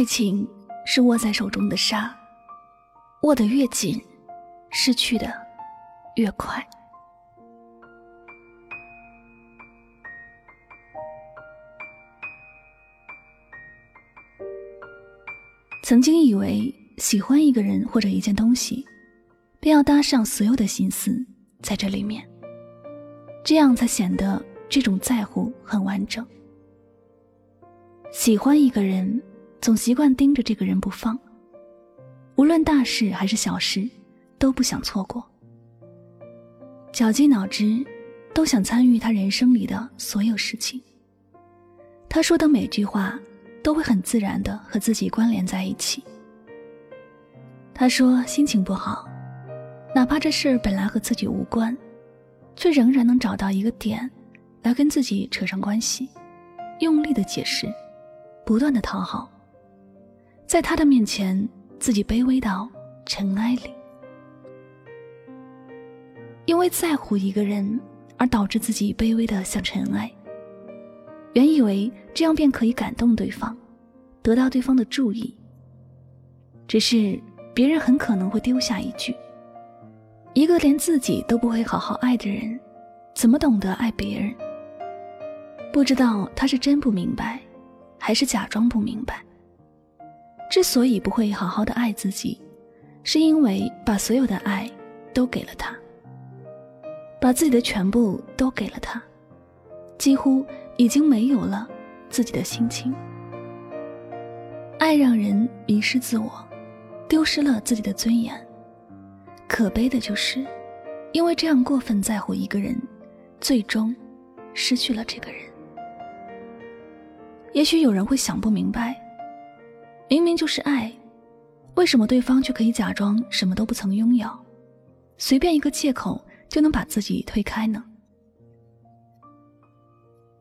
爱情是握在手中的沙，握得越紧，失去的越快。曾经以为喜欢一个人或者一件东西，便要搭上所有的心思在这里面，这样才显得这种在乎很完整。喜欢一个人，总习惯盯着这个人不放，无论大事还是小事，都不想错过，绞尽脑汁都想参与他人生里的所有事情。他说的每句话。都会很自然的和自己关联在一起。他说心情不好，哪怕这事儿本来和自己无关，却仍然能找到一个点，来跟自己扯上关系，用力的解释，不断的讨好。在他的面前，自己卑微到尘埃里，因为在乎一个人而导致自己卑微的像尘埃。原以为这样便可以感动对方，得到对方的注意。只是别人很可能会丢下一句：“一个连自己都不会好好爱的人，怎么懂得爱别人？”不知道他是真不明白，还是假装不明白。之所以不会好好的爱自己，是因为把所有的爱都给了他，把自己的全部都给了他，几乎。已经没有了自己的心情，爱让人迷失自我，丢失了自己的尊严。可悲的就是，因为这样过分在乎一个人，最终失去了这个人。也许有人会想不明白，明明就是爱，为什么对方却可以假装什么都不曾拥有，随便一个借口就能把自己推开呢？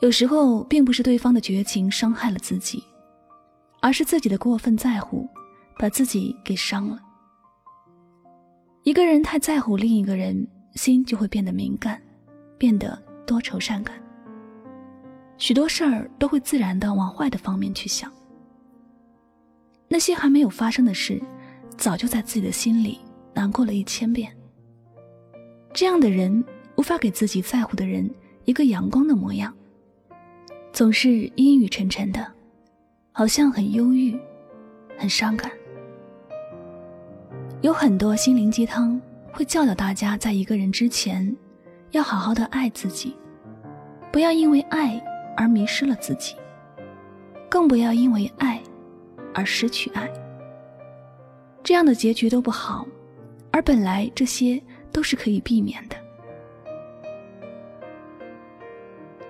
有时候，并不是对方的绝情伤害了自己，而是自己的过分在乎，把自己给伤了。一个人太在乎另一个人，心就会变得敏感，变得多愁善感。许多事儿都会自然的往坏的方面去想。那些还没有发生的事，早就在自己的心里难过了一千遍。这样的人，无法给自己在乎的人一个阳光的模样。总是阴雨沉沉的，好像很忧郁，很伤感。有很多心灵鸡汤会教导大家，在一个人之前，要好好的爱自己，不要因为爱而迷失了自己，更不要因为爱而失去爱。这样的结局都不好，而本来这些都是可以避免的。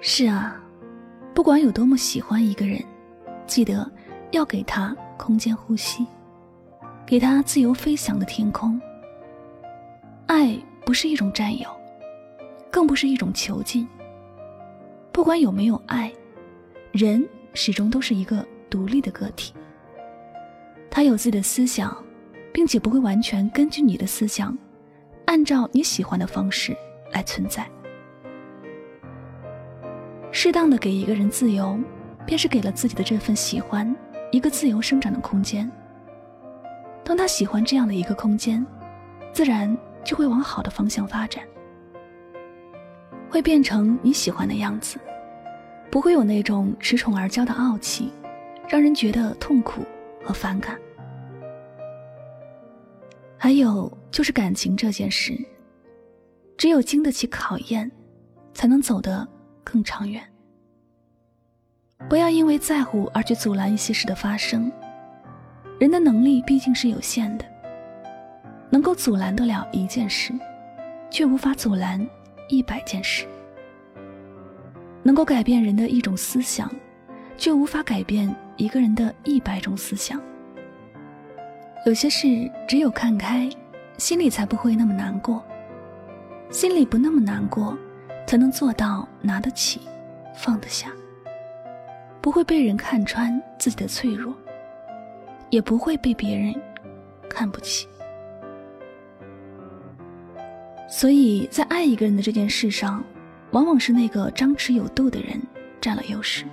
是啊。不管有多么喜欢一个人，记得要给他空间呼吸，给他自由飞翔的天空。爱不是一种占有，更不是一种囚禁。不管有没有爱，人始终都是一个独立的个体。他有自己的思想，并且不会完全根据你的思想，按照你喜欢的方式来存在。适当的给一个人自由，便是给了自己的这份喜欢一个自由生长的空间。当他喜欢这样的一个空间，自然就会往好的方向发展，会变成你喜欢的样子，不会有那种恃宠而骄的傲气，让人觉得痛苦和反感。还有就是感情这件事，只有经得起考验，才能走得。更长远。不要因为在乎而去阻拦一些事的发生。人的能力毕竟是有限的，能够阻拦得了一件事，却无法阻拦一百件事。能够改变人的一种思想，却无法改变一个人的一百种思想。有些事只有看开，心里才不会那么难过。心里不那么难过。才能做到拿得起，放得下，不会被人看穿自己的脆弱，也不会被别人看不起。所以在爱一个人的这件事上，往往是那个张弛有度的人占了优势，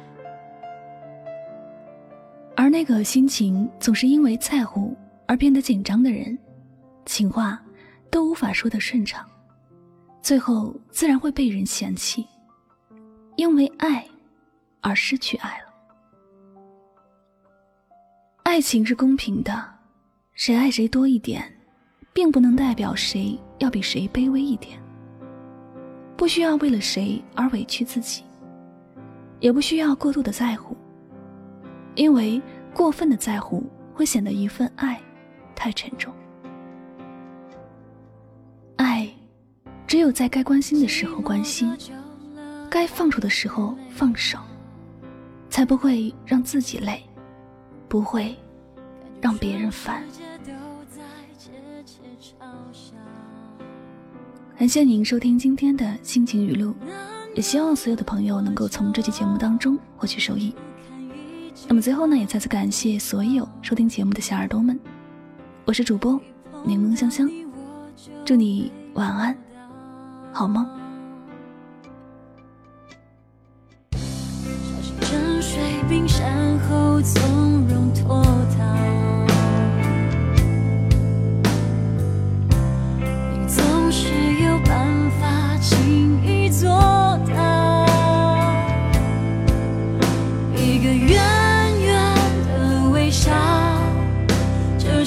而那个心情总是因为在乎而变得紧张的人，情话都无法说得顺畅，最后自然会被人嫌弃，因为爱而失去爱了。爱情是公平的，谁爱谁多一点，并不能代表谁要比谁卑微一点。不需要为了谁而委屈自己，也不需要过度的在乎。因为过分的在乎会显得一份爱太沉重。爱，只有在该关心的时候关心，该放手的时候放手，才不会让自己累，不会让别人烦。感谢您收听今天的心情语录，也希望所有的朋友能够从这期节目当中获取收益。那么最后呢，也再次感谢所有收听节目的小耳朵们，我是主播柠檬香香，祝你晚安，好梦。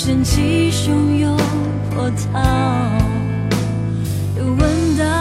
真情汹涌波涛又闻到